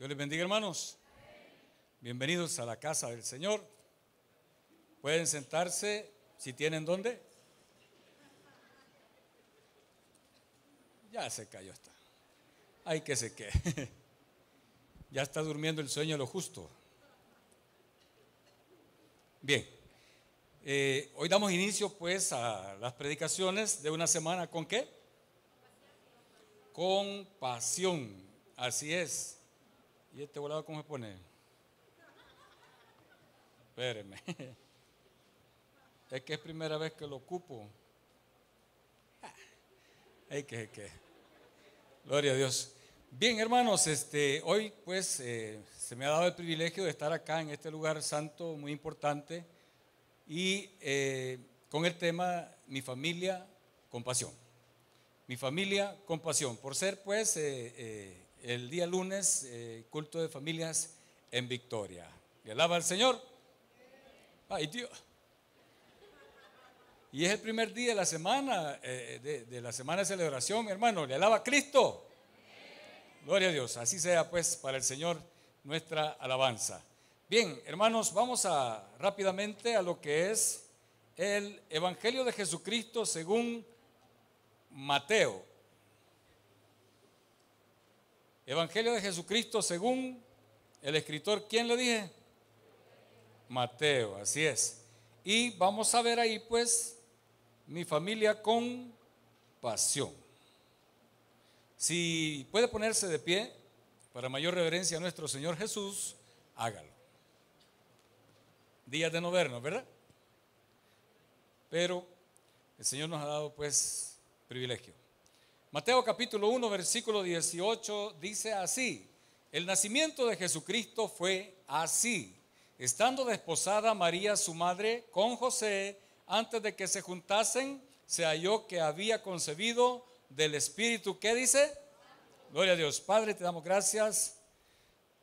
Dios les bendiga, hermanos. Bienvenidos a la casa del Señor. Pueden sentarse si tienen dónde. Ya se cayó esta. Hay que se quede. Ya está durmiendo el sueño lo justo. Bien. Eh, hoy damos inicio pues a las predicaciones de una semana con qué? Con pasión. Así es. ¿Y este volado cómo se pone? Espérenme. Es que es primera vez que lo ocupo. Hay que, que. Gloria a Dios. Bien, hermanos, este, hoy pues eh, se me ha dado el privilegio de estar acá en este lugar santo muy importante y eh, con el tema Mi familia con pasión. Mi familia con pasión. Por ser pues eh, el día lunes culto de familias en Victoria. ¿Le alaba al Señor? Ay Dios. Y es el primer día de la semana, de, de, la semana de celebración, mi hermano. Le alaba a Cristo. Gloria a Dios. Así sea pues para el Señor nuestra alabanza. Bien, hermanos, vamos a rápidamente a lo que es el Evangelio de Jesucristo según Mateo. Evangelio de Jesucristo según el escritor, ¿quién le dije? Mateo, así es. Y vamos a ver ahí pues mi familia con pasión. Si puede ponerse de pie para mayor reverencia a nuestro Señor Jesús, hágalo. Días de no vernos, ¿verdad? Pero el Señor nos ha dado pues privilegio. Mateo capítulo 1, versículo 18 dice así, el nacimiento de Jesucristo fue así, estando desposada María su madre con José, antes de que se juntasen, se halló que había concebido del Espíritu. ¿Qué dice? Gloria a Dios. Padre, te damos gracias.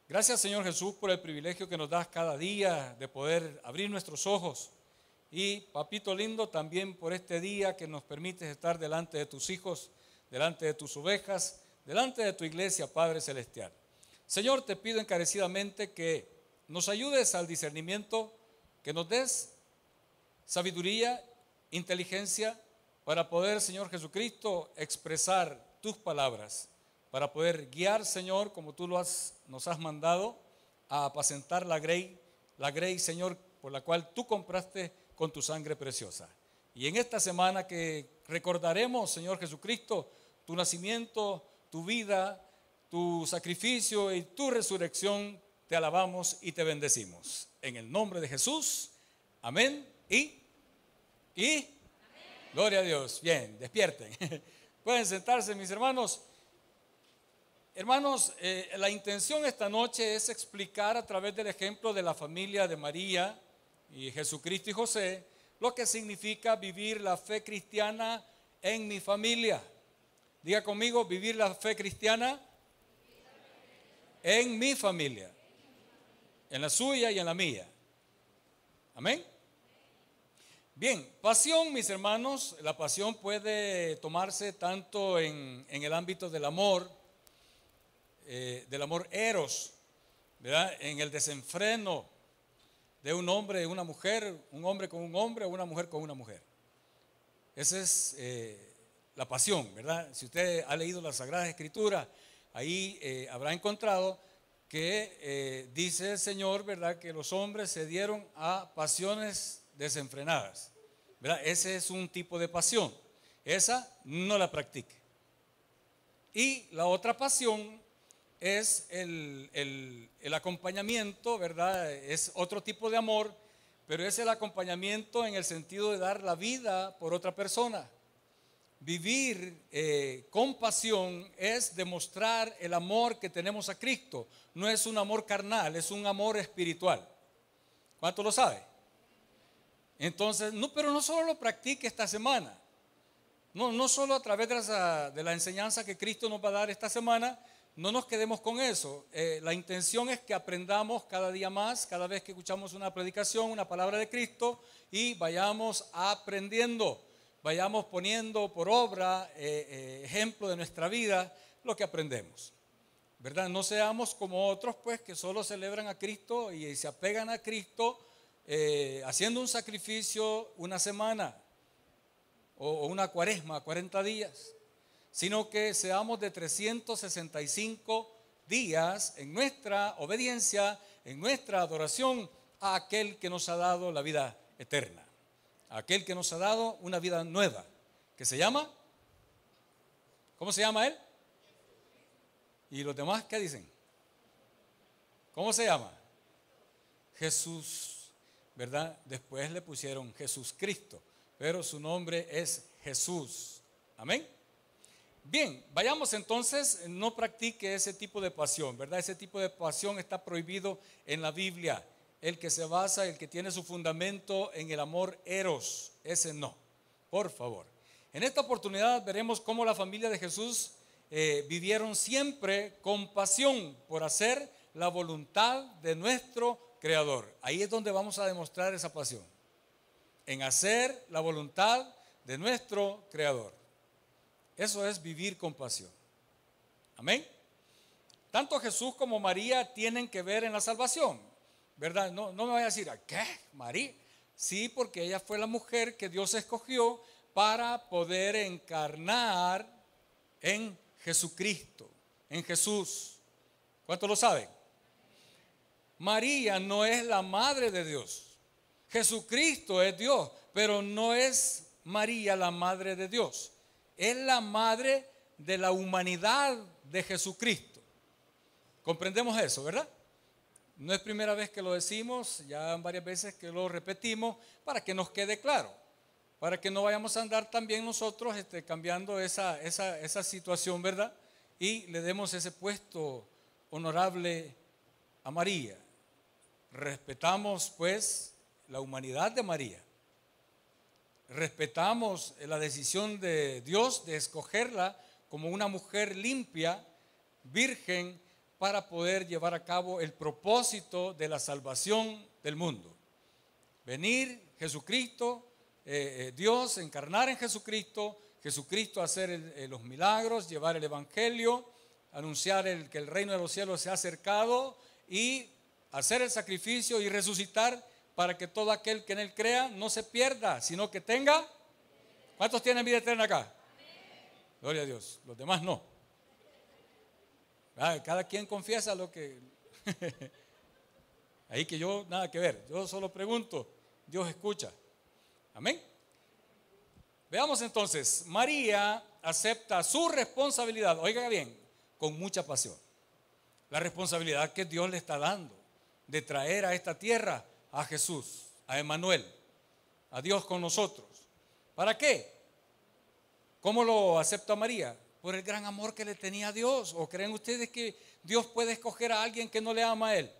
Gracias Señor Jesús por el privilegio que nos das cada día de poder abrir nuestros ojos. Y papito lindo, también por este día que nos permites estar delante de tus hijos, delante de tus ovejas, delante de tu iglesia, Padre Celestial. Señor, te pido encarecidamente que nos ayudes al discernimiento, que nos des sabiduría, inteligencia para poder, Señor Jesucristo, expresar tus palabras, para poder guiar, Señor, como tú lo has, nos has mandado, a apacentar la grey, la grey, Señor, por la cual tú compraste con tu sangre preciosa. Y en esta semana que recordaremos, Señor Jesucristo, tu nacimiento, tu vida, tu sacrificio y tu resurrección, te alabamos y te bendecimos. En el nombre de Jesús, amén y, y Gloria a Dios. Bien, despierten. Pueden sentarse, mis hermanos. Hermanos, eh, la intención esta noche es explicar a través del ejemplo de la familia de María y Jesucristo y José lo que significa vivir la fe cristiana en mi familia. Diga conmigo, vivir la fe cristiana en mi familia, en la suya y en la mía. Amén. Bien, pasión, mis hermanos, la pasión puede tomarse tanto en, el ámbito del amor, eh, del amor eros, ¿verdad? En el desenfreno de un hombre y una mujer, un hombre con un hombre o una mujer con una mujer. Esa es eh, la pasión, ¿verdad? Si usted ha leído las Sagradas Escrituras, ahí eh, habrá encontrado que dice el Señor, ¿verdad? Que los hombres se dieron a pasiones desenfrenadas. ¿verdad? Ese es un tipo de pasión. Esa no la practique. Y la otra pasión es el, el, acompañamiento, ¿verdad? Es otro tipo de amor, pero es el acompañamiento en el sentido de dar la vida por otra persona. Vivir eh, con pasión es demostrar el amor que tenemos a Cristo. No es un amor carnal, es un amor espiritual. ¿Cuánto lo sabe? Entonces, no, pero no solo lo practique esta semana. No, no solo a través de la, enseñanza que Cristo nos va a dar esta semana, no nos quedemos con eso. Eh, la intención es que aprendamos cada día más, cada vez que escuchamos una predicación, una palabra de Cristo, y vayamos aprendiendo, vayamos poniendo por obra, eh, eh, ejemplo de nuestra vida, lo que aprendemos. ¿verdad? No seamos como otros, pues, que solo celebran a Cristo y se apegan a Cristo eh, haciendo un sacrificio una semana o, una cuaresma, 40 días, sino que seamos de 365 días en nuestra obediencia, en nuestra adoración a aquel que nos ha dado la vida eterna, aquel que nos ha dado una vida nueva, que se llama, ¿cómo se llama él? ¿Y los demás qué dicen? ¿Cómo se llama? Jesús, ¿verdad? Después le pusieron Jesús Cristo, pero su nombre es Jesús. Amén. Bien, vayamos entonces, no practique ese tipo de pasión, ¿verdad? Ese tipo de pasión está prohibido en la Biblia. El que se basa, el que tiene su fundamento en el amor eros, ese no, por favor. En esta oportunidad veremos cómo la familia de Jesús eh, vivieron siempre con pasión por hacer la voluntad de nuestro Creador. Ahí es donde vamos a demostrar esa pasión, en hacer la voluntad de nuestro Creador. Eso es vivir con pasión. Amén. Tanto Jesús como María tienen que ver en la salvación, ¿verdad? No, no me vaya a decir, ¿qué? María. Sí, porque ella fue la mujer que Dios escogió para poder encarnar en Jesucristo, en Jesús. ¿Cuántos lo saben? María no es la madre de Dios. Jesucristo es Dios, pero no es María la madre de Dios. Es la madre de la humanidad de Jesucristo. Comprendemos eso, ¿verdad? No es primera vez que lo decimos, ya varias veces que lo repetimos, para que nos quede claro para que no vayamos a andar también nosotros este, cambiando esa, esa, esa situación, ¿verdad? Y le demos ese puesto honorable a María. Respetamos pues la humanidad de María. Respetamos la decisión de Dios de escogerla como una mujer limpia, virgen, para poder llevar a cabo el propósito de la salvación del mundo. Venir Jesucristo eh, eh, Dios encarnar en Jesucristo, Jesucristo hacer eh, los milagros, llevar el Evangelio, anunciar que el reino de los cielos se ha acercado y hacer el sacrificio y resucitar para que todo aquel que en él crea no se pierda, sino que tenga. ¿Cuántos tienen vida eterna acá? Gloria a Dios. Los demás no. Ah, cada quien confiesa lo que... Ahí que yo nada que ver. Yo solo pregunto, Dios escucha. Amén. Veamos entonces, María acepta su responsabilidad, oiga bien, con mucha pasión. La responsabilidad que Dios le está dando de traer a esta tierra a Jesús, a Emanuel, a Dios con nosotros. ¿Para qué? ¿Cómo lo acepta María? Por el gran amor que le tenía a Dios. ¿O creen ustedes que Dios puede escoger a alguien que no le ama a Él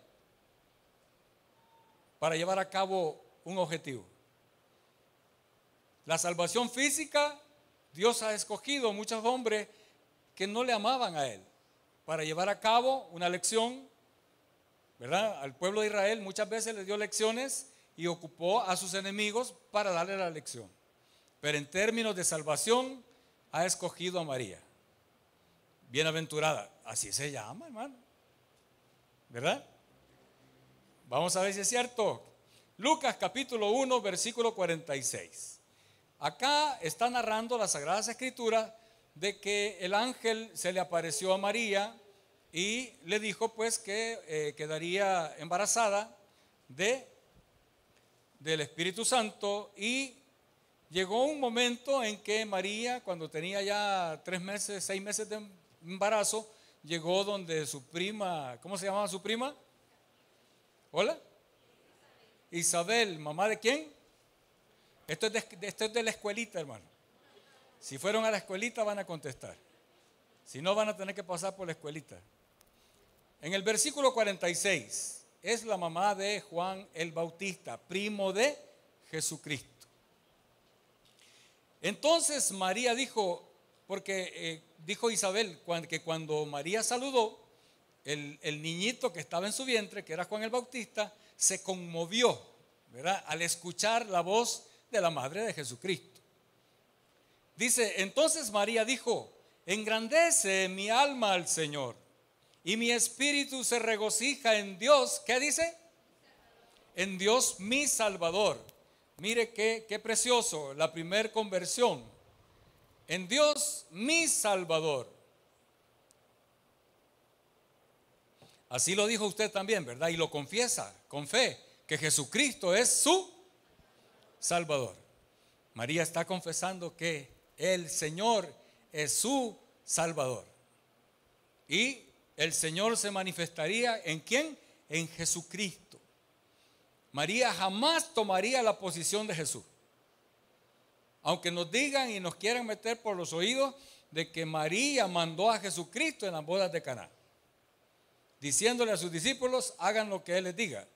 para llevar a cabo un objetivo? La salvación física, Dios ha escogido muchos hombres que no le amaban a Él para llevar a cabo una lección, ¿verdad? Al pueblo de Israel muchas veces le dio lecciones y ocupó a sus enemigos para darle la lección. Pero en términos de salvación, ha escogido a María. Bienaventurada, así se llama, hermano. ¿Verdad? Vamos a ver si es cierto. Lucas capítulo 1, versículo 46. Acá está narrando la Sagrada Escritura de que el ángel se le apareció a María y le dijo pues que eh, quedaría embarazada de del Espíritu Santo y llegó un momento en que María, cuando tenía ya tres meses, seis meses de embarazo, llegó donde su prima, ¿cómo se llamaba su prima? Hola. Isabel, mamá de quién? Esto es, de, la escuelita, hermano. Si fueron a la escuelita van a contestar. Si no, van a tener que pasar por la escuelita. En el versículo 46 es la mamá de Juan el Bautista, primo de Jesucristo. Entonces María dijo, porque eh, dijo Isabel que cuando María saludó, el, el, niñito que estaba en su vientre, que era Juan el Bautista, se conmovió, ¿verdad? Al escuchar la voz de la madre de Jesucristo. Dice, entonces María dijo, engrandece mi alma al Señor y mi espíritu se regocija en Dios. ¿Qué dice? En Dios mi Salvador. Mire qué, qué precioso, la primer conversión. En Dios mi Salvador. Así lo dijo usted también, ¿verdad? Y lo confiesa con fe, que Jesucristo es su Salvador. María está confesando que el Señor es su Salvador. Y el Señor se manifestaría en quién? En Jesucristo. María jamás tomaría la posición de Jesús. Aunque nos digan y nos quieran meter por los oídos de que María mandó a Jesucristo en las bodas de Caná diciéndole a sus discípulos, hagan lo que Él les diga.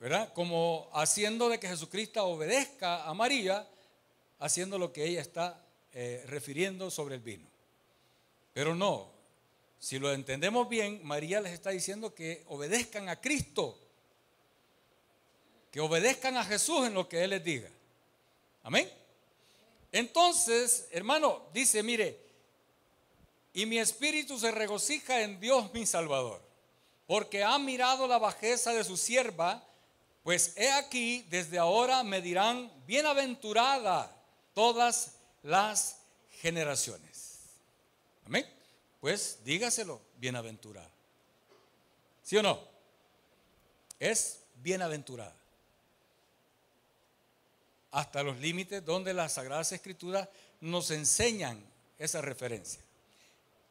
¿Verdad? Como haciendo de que Jesucristo obedezca a María, haciendo lo que ella está eh, refiriendo sobre el vino. Pero no, si lo entendemos bien, María les está diciendo que obedezcan a Cristo, que obedezcan a Jesús en lo que Él les diga. Amén. Entonces, hermano, dice, mire, y mi espíritu se regocija en Dios mi Salvador, porque ha mirado la bajeza de su sierva, pues he aquí, desde ahora me dirán, bienaventurada todas las generaciones. Amén. Pues dígaselo, bienaventurada. ¿Sí o no? Es bienaventurada. Hasta los límites donde las Sagradas Escrituras nos enseñan esa referencia.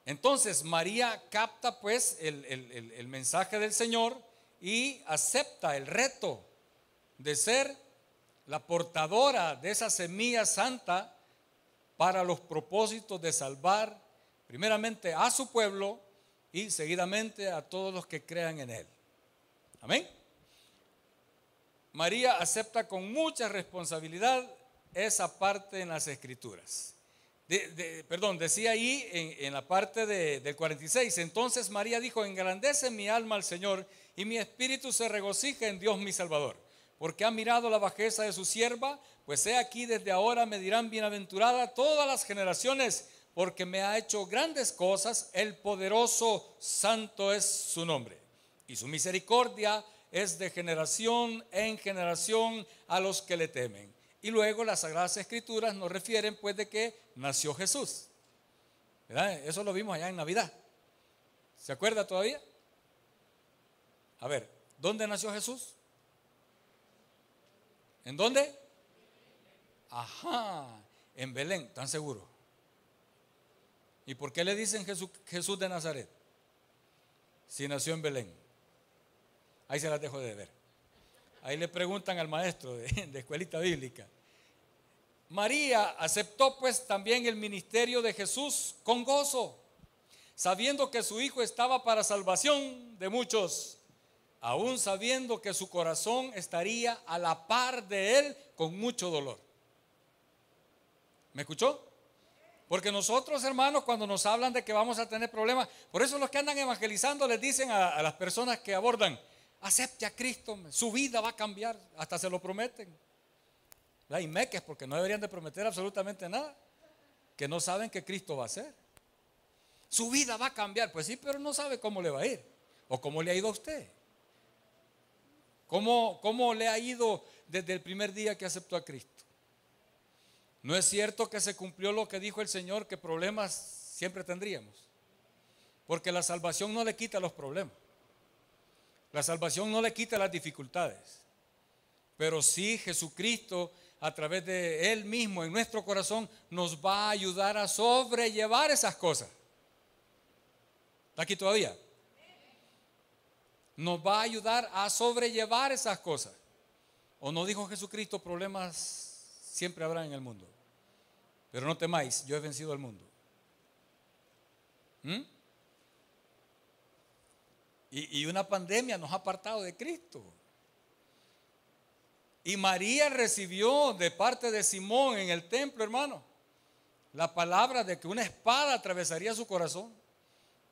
Entonces María capta pues el, mensaje del Señor y acepta el reto de ser la portadora de esa semilla santa para los propósitos de salvar primeramente a su pueblo y seguidamente a todos los que crean en él. Amén. María acepta con mucha responsabilidad esa parte en las escrituras. Perdón, decía ahí en, la parte del 46, entonces María dijo, engrandece mi alma al Señor y mi espíritu se regocija en Dios mi Salvador, porque ha mirado la bajeza de su sierva, pues he aquí desde ahora me dirán bienaventurada todas las generaciones, porque me ha hecho grandes cosas, el poderoso santo es su nombre, y su misericordia es de generación en generación a los que le temen. Y luego las Sagradas Escrituras nos refieren pues de que nació Jesús. Eso lo vimos allá en Navidad. ¿Se acuerda todavía? A ver, ¿dónde nació Jesús? ¿En dónde? Ajá, en Belén, ¿están seguros? ¿Y por qué le dicen Jesús de Nazaret? Si nació en Belén. Ahí se las dejo de ver. Ahí le preguntan al maestro de, escuelita bíblica. María aceptó pues también el ministerio de Jesús con gozo, sabiendo que su hijo estaba para salvación de muchos, aún sabiendo que su corazón estaría a la par de él con mucho dolor. ¿Me escuchó? Porque nosotros, hermanos, cuando nos hablan de que vamos a tener problemas, por eso los que andan evangelizando les dicen a las personas que abordan, acepte a Cristo, su vida va a cambiar, hasta se lo prometen. Hay meques porque no deberían de prometer absolutamente nada, que no saben que Cristo va a ser. Su vida va a cambiar, pues sí, pero no sabe cómo le va a ir o cómo le ha ido a usted. ¿Cómo, cómo le ha ido desde el primer día que aceptó a Cristo? No es cierto que se cumplió lo que dijo el Señor, que problemas siempre tendríamos. Porque la salvación no le quita los problemas. La salvación no le quita las dificultades. Pero sí Jesucristo a través de Él mismo en nuestro corazón nos va a ayudar a sobrellevar esas cosas. ¿Está aquí todavía? Nos va a ayudar a sobrellevar esas cosas. ¿O no dijo Jesucristo, problemas siempre habrá en el mundo? Pero no temáis, yo he vencido al mundo. ¿Mm? Y, una pandemia nos ha apartado de Cristo. Y María recibió de parte de Simón en el templo, hermano, la palabra de que una espada atravesaría su corazón.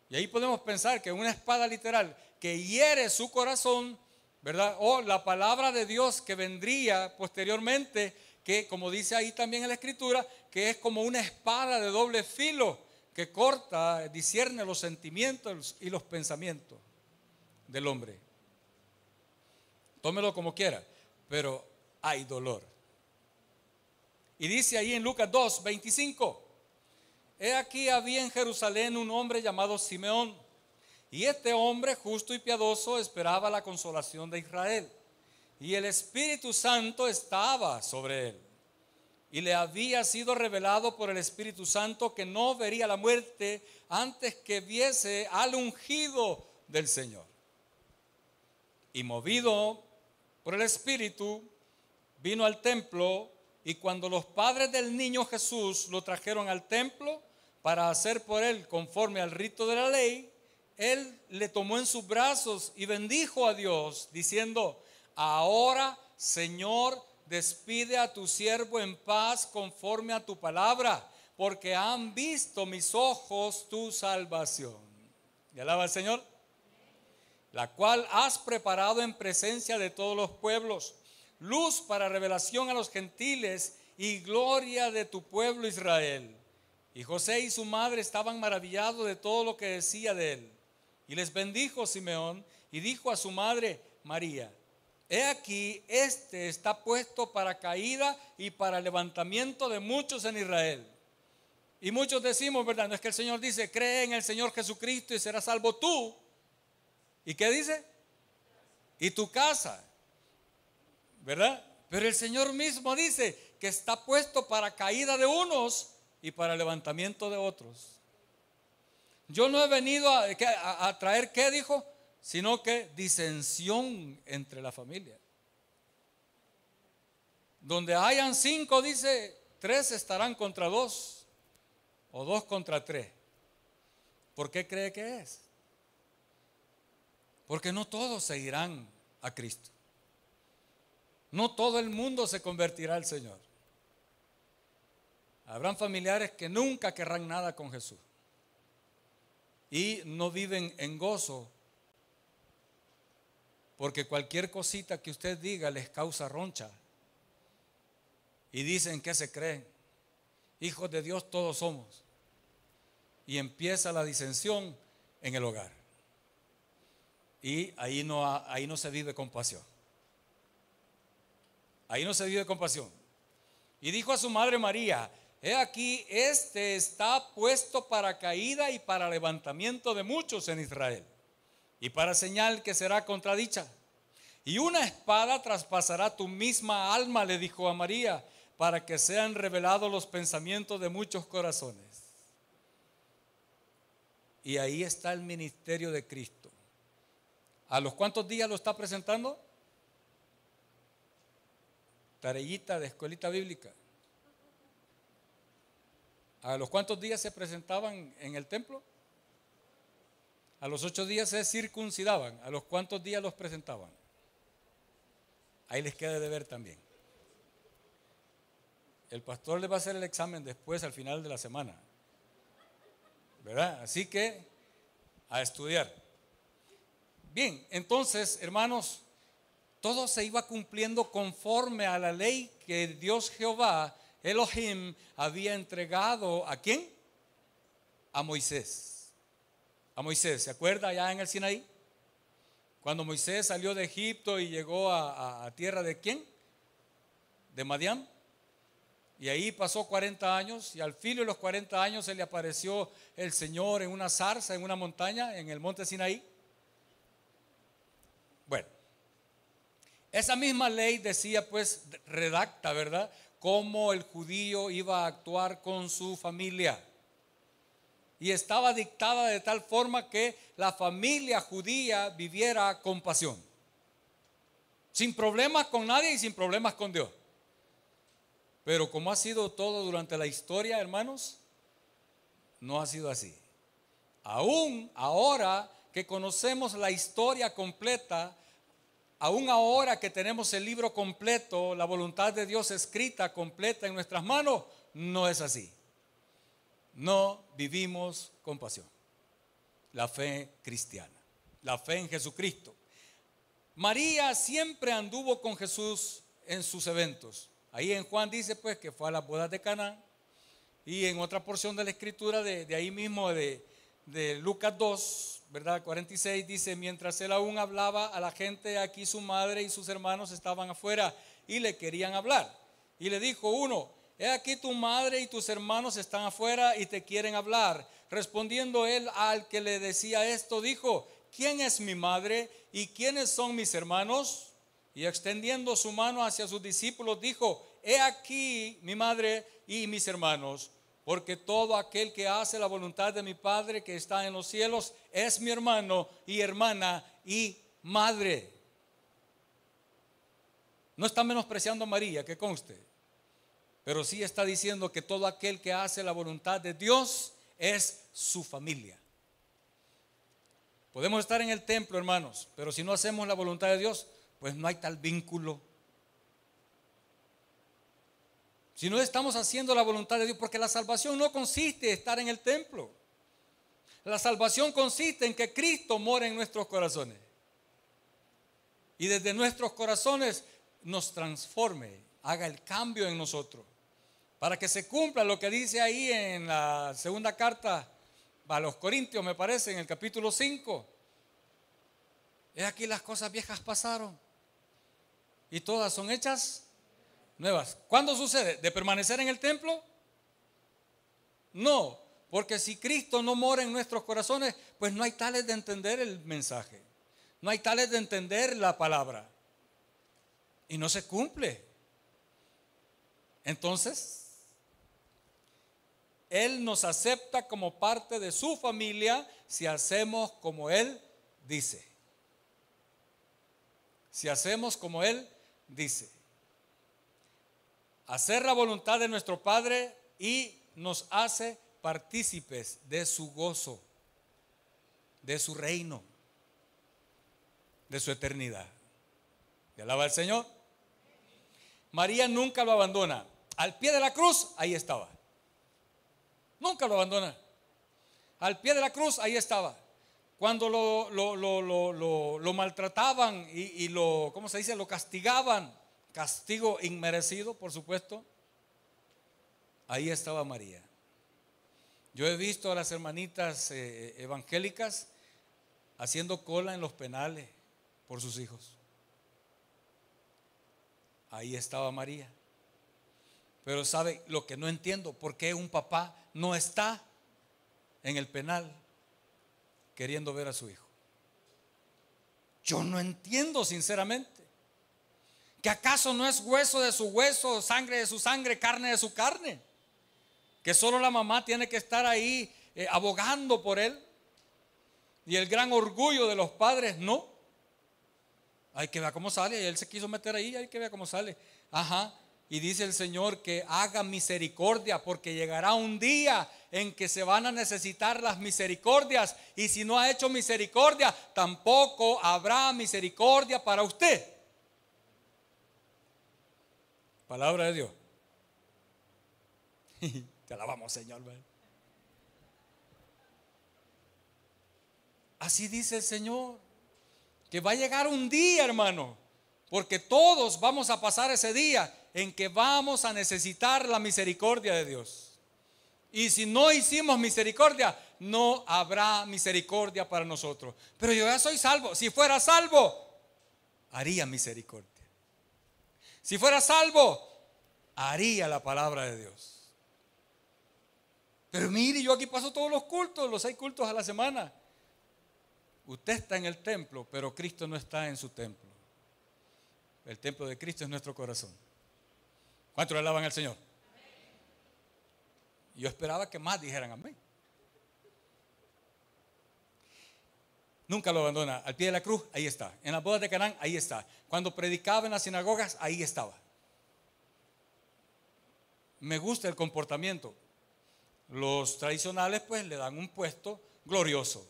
Y ahí podemos pensar que una espada literal que hiere su corazón, ¿verdad? O la palabra de Dios que vendría posteriormente, que como dice ahí también en la escritura, que es como una espada de doble filo, que corta, discierne los sentimientos y los pensamientos del hombre. Tómelo como quiera, pero hay dolor. Y dice ahí en Lucas 2, 25, he aquí había en Jerusalén un hombre llamado Simeón, y este hombre justo y piadoso esperaba la consolación de Israel, y el Espíritu Santo estaba sobre él y le había sido revelado por el Espíritu Santo que no vería la muerte antes que viese al ungido del Señor. Y movido por el Espíritu, vino al templo y cuando los padres del niño Jesús lo trajeron al templo para hacer por él conforme al rito de la ley, él le tomó en sus brazos y bendijo a Dios, diciendo, ahora Señor, despide a tu siervo en paz conforme a tu palabra, porque han visto mis ojos tu salvación. ¿Y alaba al Señor? La cual has preparado en presencia de todos los pueblos, luz para revelación a los gentiles y gloria de tu pueblo Israel. Y José y su madre estaban maravillados de todo lo que decía de él. Y les bendijo Simeón y dijo a su madre María, He aquí, este está puesto para caída y para levantamiento de muchos en Israel. Y muchos decimos, ¿verdad? No es que el Señor dice, cree en el Señor Jesucristo y serás salvo tú. ¿Y qué dice? Y tu casa. ¿Verdad? Pero el Señor mismo dice que está puesto para caída de unos y para levantamiento de otros. Yo no he venido a, traer, ¿qué dijo? sino que disensión entre la familia. Donde hayan cinco, dice, tres estarán contra dos o dos contra tres. ¿Por qué cree que es? Porque no todos seguirán a Cristo. No todo el mundo se convertirá al Señor. Habrán familiares que nunca querrán nada con Jesús y no viven en gozo porque cualquier cosita que usted diga les causa roncha. Y dicen que se creen. Hijos de Dios todos somos. Y empieza la disensión en el hogar. Y ahí no, ahí no se vive compasión. Ahí no se vive compasión. Y dijo a su madre María, he aquí, este está puesto para caída y para levantamiento de muchos en Israel y para señal que será contradicha. Y una espada traspasará tu misma alma, le dijo a María, para que sean revelados los pensamientos de muchos corazones. Y ahí está el ministerio de Cristo. ¿A los cuántos días lo está presentando? Tarellita de escuelita bíblica. ¿A los cuántos días se presentaban en el templo? A los ocho días se circuncidaban. ¿A los cuántos días los presentaban? Ahí les queda de ver también. El pastor les va a hacer el examen después, al final de la semana. ¿Verdad? Así que a estudiar. Bien, entonces, hermanos, todo se iba cumpliendo conforme a la ley que Dios Jehová, Elohim, había entregado a quién? A Moisés a Moisés. ¿Se acuerda allá en el Sinaí? Cuando Moisés salió de Egipto y llegó a, tierra de quién? De Madián. Y ahí pasó 40 años y al fin de los 40 años se le apareció el Señor en una zarza, en una montaña, en el monte Sinaí. Bueno, esa misma ley decía pues, redacta, ¿verdad? Cómo el judío iba a actuar con su familia y estaba dictada de tal forma que la familia judía viviera con pasión. Sin problemas con nadie y sin problemas con Dios. Pero como ha sido todo durante la historia, hermanos, no ha sido así. Aún ahora que conocemos la historia completa, aún ahora que tenemos el libro completo, la voluntad de Dios escrita completa en nuestras manos, no es así no vivimos con pasión. La fe cristiana, la fe en Jesucristo. María siempre anduvo con Jesús en sus eventos. Ahí en Juan dice pues que fue a las bodas de Cana Y en otra porción de la escritura, de, de ahí mismo, de, de Lucas 2, ¿verdad? 46 dice, mientras él aún hablaba a la gente, aquí su madre y sus hermanos estaban afuera y le querían hablar. Y le dijo uno, he aquí tu madre y tus hermanos están afuera y te quieren hablar. Respondiendo él al que le decía esto, dijo, ¿quién es mi madre y quiénes son mis hermanos? Y extendiendo su mano hacia sus discípulos, dijo, he aquí mi madre y mis hermanos porque todo aquel que hace la voluntad de mi Padre que está en los cielos es mi hermano y hermana y madre. No está menospreciando a María, que conste, pero sí está diciendo que todo aquel que hace la voluntad de Dios es su familia. Podemos estar en el templo, hermanos, pero si no hacemos la voluntad de Dios, pues no hay tal vínculo Si no estamos haciendo la voluntad de Dios, porque la salvación no consiste en estar en el templo. La salvación consiste en que Cristo mora en nuestros corazones. Y desde nuestros corazones nos transforme, haga el cambio en nosotros. Para que se cumpla lo que dice ahí en la segunda carta a los Corintios, me parece, en el capítulo 5. Es aquí las cosas viejas pasaron. Y todas son hechas nuevas. ¿Cuándo sucede? ¿De permanecer en el templo? No, porque si Cristo no mora en nuestros corazones, pues no hay tales de entender el mensaje. No hay tales de entender la palabra. Y no se cumple. Entonces, Él nos acepta como parte de su familia si hacemos como Él dice. Si hacemos como Él dice hacer la voluntad de nuestro Padre y nos hace partícipes de su gozo, de su reino, de su eternidad. ¿Y alaba al Señor? María nunca lo abandona. Al pie de la cruz, ahí estaba. Nunca lo abandona. Al pie de la cruz, ahí estaba. Cuando lo, lo, maltrataban y, y, lo, ¿cómo se dice? Lo castigaban castigo inmerecido, por supuesto, ahí estaba María. Yo he visto a las hermanitas eh, evangélicas haciendo cola en los penales por sus hijos. Ahí estaba María. Pero sabe lo que no entiendo, ¿por qué un papá no está en el penal queriendo ver a su hijo? Yo no entiendo sinceramente que acaso no es hueso de su hueso, sangre de su sangre, carne de su carne, que solo la mamá tiene que estar ahí eh, abogando por él. Y el gran orgullo de los padres, no. Hay que ver cómo sale. Y él se quiso meter ahí, hay que ver cómo sale. Ajá. Y dice el Señor que haga misericordia, porque llegará un día en que se van a necesitar las misericordias. Y si no ha hecho misericordia, tampoco habrá misericordia para usted. Palabra de Dios. Te alabamos, Señor. Así dice el Señor. Que va a llegar un día, hermano. Porque todos vamos a pasar ese día en que vamos a necesitar la misericordia de Dios. Y si no hicimos misericordia, no habrá misericordia para nosotros. Pero yo ya soy salvo. Si fuera salvo, haría misericordia. Si fuera salvo, haría la palabra de Dios. Pero mire, yo aquí paso todos los cultos, los seis cultos a la semana. Usted está en el templo, pero Cristo no está en su templo. El templo de Cristo es nuestro corazón. ¿Cuántos le alaban al Señor? Yo esperaba que más dijeran amén. Nunca lo abandona. Al pie de la cruz, ahí está. En las bodas de Canaán, ahí está. Cuando predicaba en las sinagogas, ahí estaba. Me gusta el comportamiento. Los tradicionales pues le dan un puesto glorioso.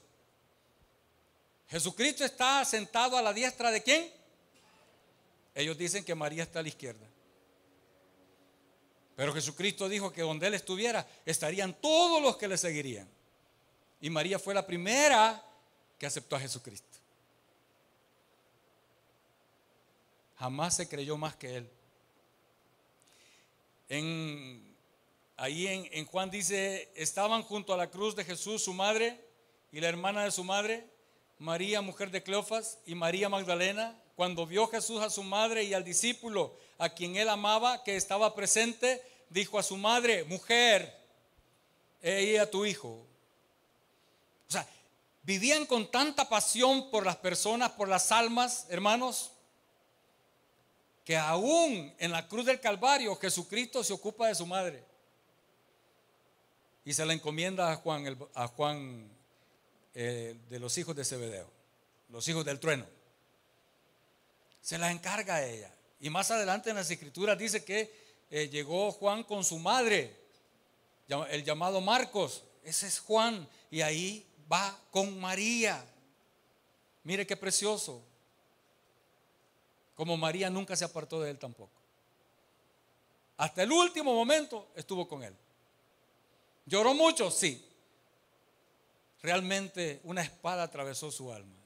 Jesucristo está sentado a la diestra de quién? Ellos dicen que María está a la izquierda. Pero Jesucristo dijo que donde Él estuviera estarían todos los que le seguirían. Y María fue la primera que aceptó a Jesucristo. Jamás se creyó más que Él. Ahí en, en Juan dice, estaban junto a la cruz de Jesús su madre y la hermana de su madre, María, mujer de Cleofas, y María Magdalena. Cuando vio Jesús a su madre y al discípulo a quien él amaba, que estaba presente, dijo a su madre, mujer, he a tu hijo. Vivían con tanta pasión por las personas, por las almas, hermanos, que aún en la cruz del Calvario Jesucristo se ocupa de su madre. Y se la encomienda a Juan, a Juan eh, de los hijos de Zebedeo, los hijos del trueno. Se la encarga a ella. Y más adelante en las escrituras dice que eh, llegó Juan con su madre, el llamado Marcos. Ese es Juan. Y ahí va con María. Mire qué precioso. Como María nunca se apartó de él tampoco. Hasta el último momento estuvo con él. ¿Lloró mucho? Sí. Realmente una espada atravesó su alma,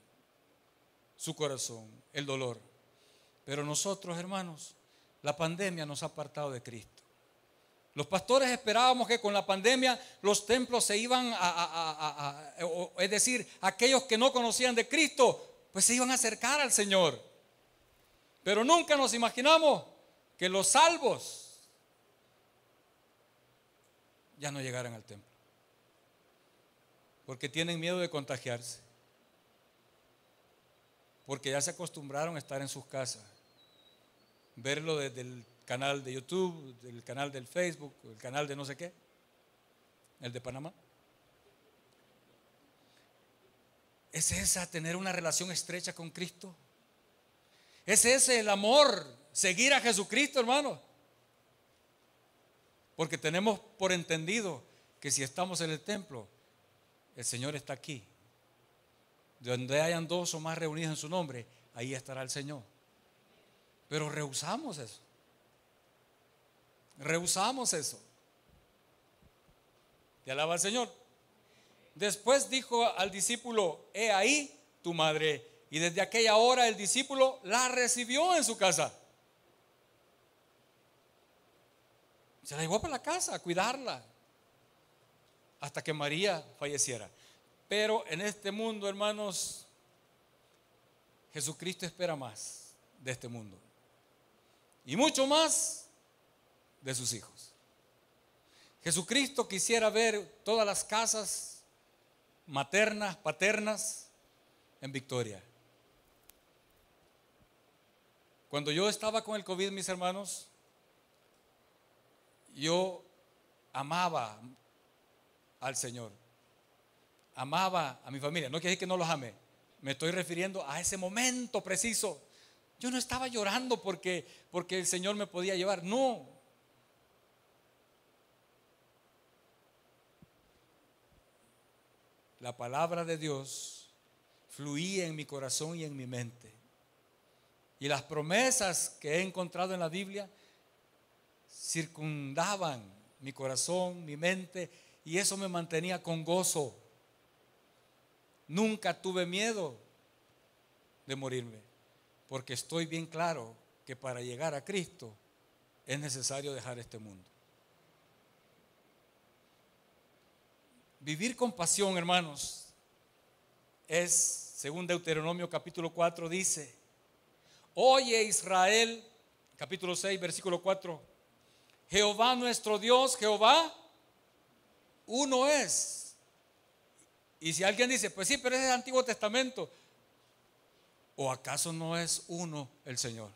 su corazón, el dolor. Pero nosotros, hermanos, la pandemia nos ha apartado de Cristo. Los pastores esperábamos que con la pandemia los templos se iban a, es decir, aquellos que no conocían de Cristo, pues se iban a acercar al Señor. Pero nunca nos imaginamos que los salvos ya no llegaran al templo. Porque tienen miedo de contagiarse. Porque ya se acostumbraron a estar en sus casas. Verlo desde el canal de YouTube, del canal del Facebook, el canal de no sé qué, el de Panamá. ¿Es esa tener una relación estrecha con Cristo? ¿Es ese el amor, seguir a Jesucristo, hermano? Porque tenemos por entendido que si estamos en el templo, el Señor está aquí. Donde hayan dos o más reunidos en su nombre, ahí estará el Señor. Pero rehusamos eso. Rehusamos eso. Te alaba el Señor. Después dijo al discípulo, he ahí tu madre. Y desde aquella hora el discípulo la recibió en su casa. Se la llevó para la casa a cuidarla hasta que María falleciera. Pero en este mundo, hermanos, Jesucristo espera más de este mundo. Y mucho más de sus hijos. Jesucristo quisiera ver todas las casas maternas, paternas en victoria. Cuando yo estaba con el COVID, mis hermanos, yo amaba al Señor. Amaba a mi familia. No quiere decir que no los ame. Me estoy refiriendo a ese momento preciso. Yo no estaba llorando porque, porque el Señor me podía llevar. No. La palabra de Dios fluía en mi corazón y en mi mente. Y las promesas que he encontrado en la Biblia circundaban mi corazón, mi mente, y eso me mantenía con gozo. Nunca tuve miedo de morirme, porque estoy bien claro que para llegar a Cristo es necesario dejar este mundo. Vivir con pasión, hermanos, es, según Deuteronomio capítulo 4, dice, oye Israel, capítulo 6, versículo 4, Jehová nuestro Dios, Jehová, uno es. Y si alguien dice, pues sí, pero es el Antiguo Testamento, ¿o acaso no es uno el Señor?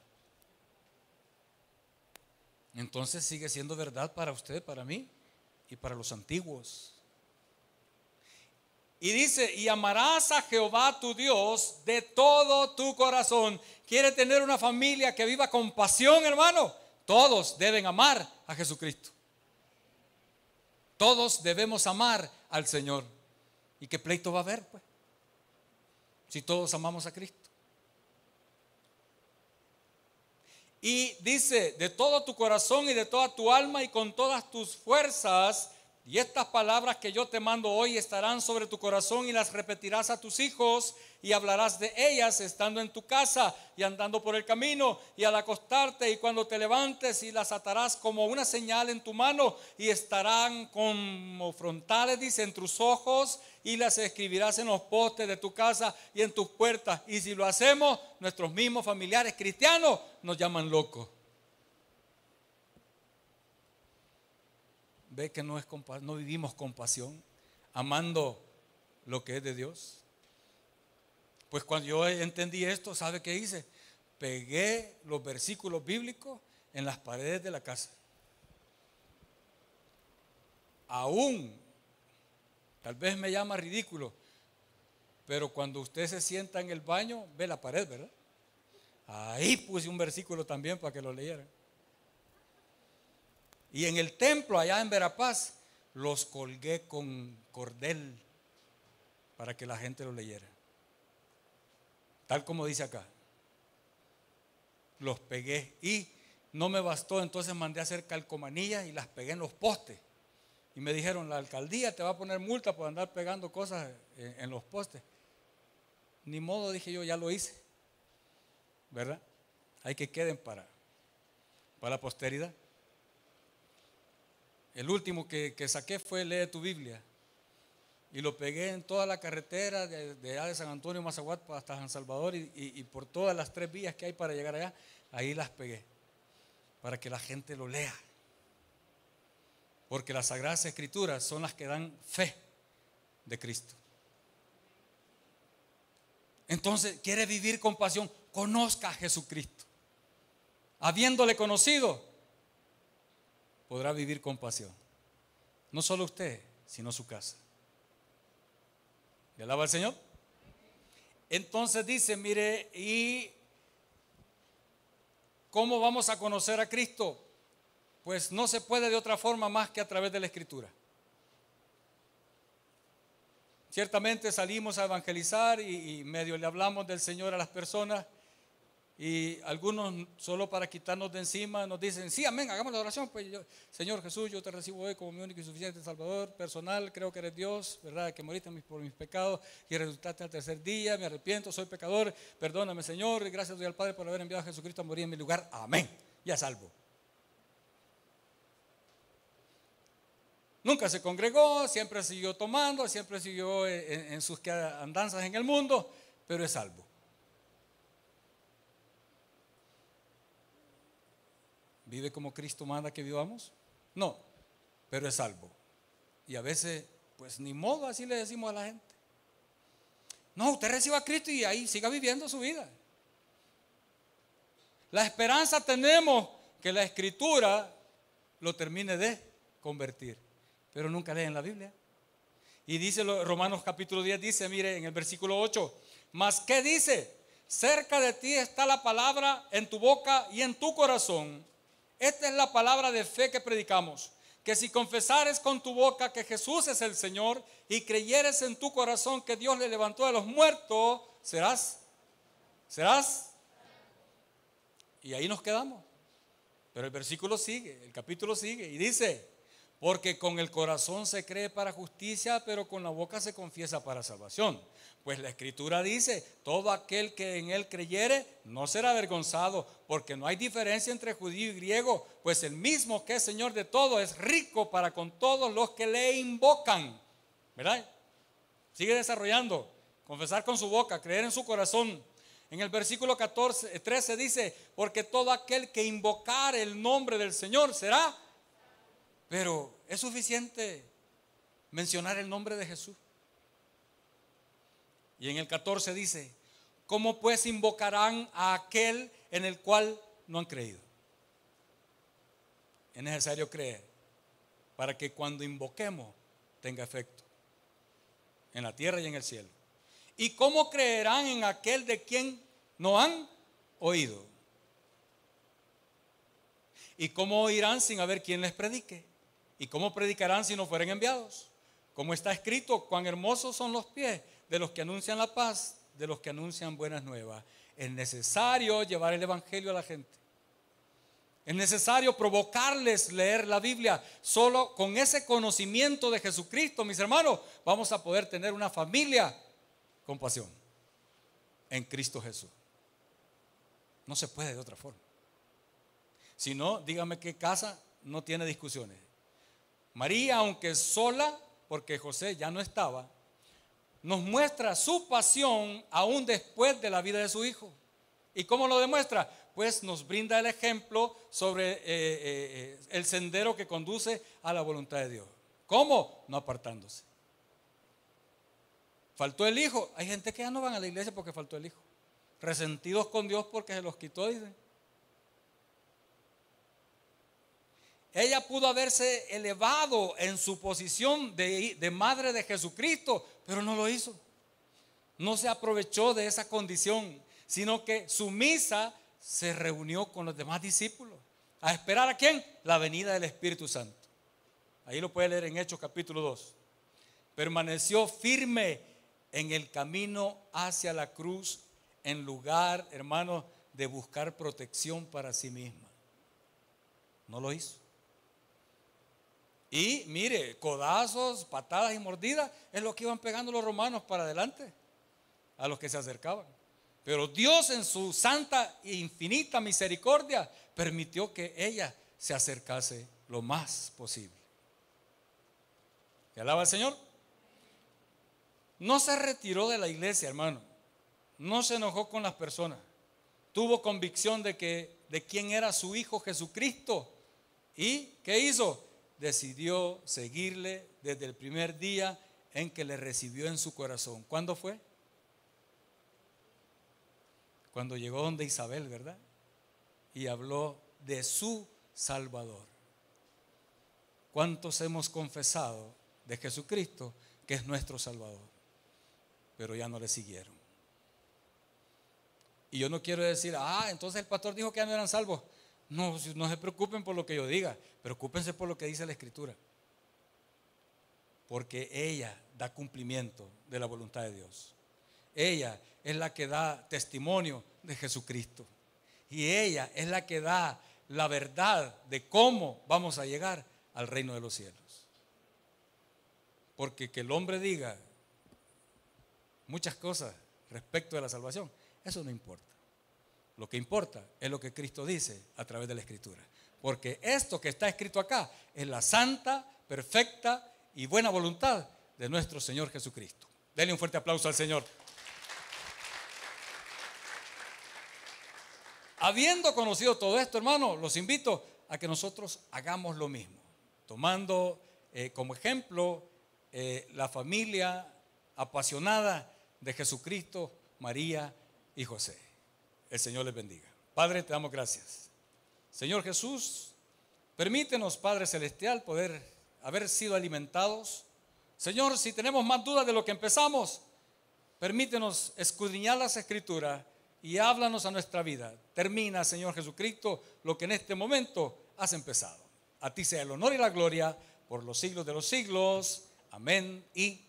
Entonces sigue siendo verdad para usted, para mí y para los antiguos. Y dice, y amarás a Jehová tu Dios de todo tu corazón. ¿Quiere tener una familia que viva con pasión, hermano? Todos deben amar a Jesucristo. Todos debemos amar al Señor. ¿Y qué pleito va a haber, pues? Si todos amamos a Cristo. Y dice, de todo tu corazón y de toda tu alma y con todas tus fuerzas, Y estas palabras que yo te mando hoy estarán sobre tu corazón y las repetirás a tus hijos y hablarás de ellas estando en tu casa y andando por el camino y al acostarte y cuando te levantes y las atarás como una señal en tu mano y estarán como frontales, dice, en tus ojos y las escribirás en los postes de tu casa y en tus puertas. Y si lo hacemos, nuestros mismos familiares cristianos nos llaman locos. Ve que no, es, no vivimos con pasión, amando lo que es de Dios. Pues cuando yo entendí esto, ¿sabe qué hice? Pegué los versículos bíblicos en las paredes de la casa. Aún, tal vez me llama ridículo, pero cuando usted se sienta en el baño, ve la pared, ¿verdad? Ahí puse un versículo también para que lo leyeran. Y en el templo allá en Verapaz los colgué con cordel para que la gente lo leyera. Tal como dice acá. Los pegué y no me bastó, entonces mandé a hacer calcomanillas y las pegué en los postes. Y me dijeron, la alcaldía te va a poner multa por andar pegando cosas en, los postes. Ni modo, dije yo, ya lo hice. ¿Verdad? Hay que queden para, para la posteridad. El último que, saqué fue Lee tu Biblia. Y lo pegué en toda la carretera de, de, San Antonio, Mazaguat hasta San Salvador y, por todas las tres vías que hay para llegar allá, ahí las pegué. Para que la gente lo lea. Porque las Sagradas Escrituras son las que dan fe de Cristo. Entonces, quiere vivir con pasión, conozca a Jesucristo. Habiéndole conocido, podrá vivir con pasión. No solo usted, sino su casa. ¿Le alaba al Señor? Entonces dice, mire, ¿y cómo vamos a conocer a Cristo? Pues no se puede de otra forma más que a través de la Escritura. Ciertamente salimos a evangelizar y, y medio le hablamos del Señor a las personas y algunos solo para quitarnos de encima nos dicen, sí, amén, hagamos la oración. Pues yo, Señor Jesús, yo te recibo hoy como mi único y suficiente Salvador personal. Creo que eres Dios, ¿verdad? Que moriste por mis pecados y resultaste al tercer día. Me arrepiento, soy pecador. Perdóname, Señor. Y gracias doy al Padre por haber enviado a Jesucristo a morir en mi lugar. Amén. Ya salvo. Nunca se congregó, siempre siguió tomando, siempre siguió en, en sus andanzas en el mundo, pero es salvo. ¿Vive como Cristo manda que vivamos? No, pero es salvo. Y a veces, pues ni modo, así le decimos a la gente. No, usted reciba a Cristo y ahí siga viviendo su vida. La esperanza tenemos que la escritura lo termine de convertir, pero nunca leen la Biblia. Y dice Romanos capítulo 10, dice, mire en el versículo 8, mas ¿qué dice? Cerca de ti está la palabra en tu boca y en tu corazón esta es la palabra de fe que predicamos. Que si confesares con tu boca que Jesús es el Señor y creyeres en tu corazón que Dios le levantó de los muertos, serás. ¿Serás? Y ahí nos quedamos. Pero el versículo sigue, el capítulo sigue y dice, porque con el corazón se cree para justicia, pero con la boca se confiesa para salvación. Pues la escritura dice, todo aquel que en él creyere no será avergonzado, porque no hay diferencia entre judío y griego, pues el mismo que es Señor de todo es rico para con todos los que le invocan. ¿Verdad? Sigue desarrollando, confesar con su boca, creer en su corazón. En el versículo 14, 13 dice, porque todo aquel que invocar el nombre del Señor será. Pero es suficiente mencionar el nombre de Jesús. Y en el 14 dice, ¿cómo pues invocarán a aquel en el cual no han creído? Es necesario creer para que cuando invoquemos tenga efecto en la tierra y en el cielo. ¿Y cómo creerán en aquel de quien no han oído? ¿Y cómo oirán sin haber quien les predique? ¿Y cómo predicarán si no fueren enviados? Como está escrito, cuán hermosos son los pies de los que anuncian la paz, de los que anuncian buenas nuevas. Es necesario llevar el Evangelio a la gente. Es necesario provocarles leer la Biblia. Solo con ese conocimiento de Jesucristo, mis hermanos, vamos a poder tener una familia con pasión en Cristo Jesús. No se puede de otra forma. Si no, dígame qué casa no tiene discusiones. María, aunque sola, porque José ya no estaba, nos muestra su pasión aún después de la vida de su hijo. ¿Y cómo lo demuestra? Pues nos brinda el ejemplo sobre eh, eh, eh, el sendero que conduce a la voluntad de Dios. ¿Cómo? No apartándose. Faltó el hijo. Hay gente que ya no van a la iglesia porque faltó el hijo. Resentidos con Dios porque se los quitó, dicen. Ella pudo haberse elevado en su posición de, madre de Jesucristo, pero no lo hizo. No se aprovechó de esa condición, sino que su misa se reunió con los demás discípulos. ¿A esperar a quién? La venida del Espíritu Santo. Ahí lo puede leer en Hechos capítulo 2. Permaneció firme en el camino hacia la cruz en lugar, hermano, de buscar protección para sí misma. No lo hizo. Y mire, codazos, patadas y mordidas es lo que iban pegando los romanos para adelante a los que se acercaban. Pero Dios en su santa e infinita misericordia permitió que ella se acercase lo más posible. ¿Que alaba el Señor? No se retiró de la iglesia, hermano. No se enojó con las personas. Tuvo convicción de que de quién era su hijo Jesucristo. ¿Y qué hizo? Decidió seguirle desde el primer día en que le recibió en su corazón. ¿Cuándo fue? Cuando llegó donde Isabel, ¿verdad? Y habló de su Salvador. ¿Cuántos hemos confesado de Jesucristo que es nuestro Salvador? Pero ya no le siguieron. Y yo no quiero decir, ah, entonces el pastor dijo que ya no eran salvos. No, no se preocupen por lo que yo diga, preocúpense por lo que dice la Escritura. Porque ella da cumplimiento de la voluntad de Dios. Ella es la que da testimonio de Jesucristo. Y ella es la que da la verdad de cómo vamos a llegar al reino de los cielos. Porque que el hombre diga muchas cosas respecto de la salvación, eso no importa. Lo que importa es lo que Cristo dice a través de la Escritura. Porque esto que está escrito acá es la santa, perfecta y buena voluntad de nuestro Señor Jesucristo. Denle un fuerte aplauso al Señor. Habiendo conocido todo esto, hermano, los invito a que nosotros hagamos lo mismo, tomando eh, como ejemplo eh, la familia apasionada de Jesucristo, María y José. El Señor les bendiga. Padre, te damos gracias. Señor Jesús, permítenos, Padre Celestial, poder haber sido alimentados. Señor, si tenemos más dudas de lo que empezamos, permítenos escudriñar las escrituras y háblanos a nuestra vida. Termina, Señor Jesucristo, lo que en este momento has empezado. A ti sea el honor y la gloria por los siglos de los siglos. Amén y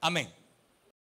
amén.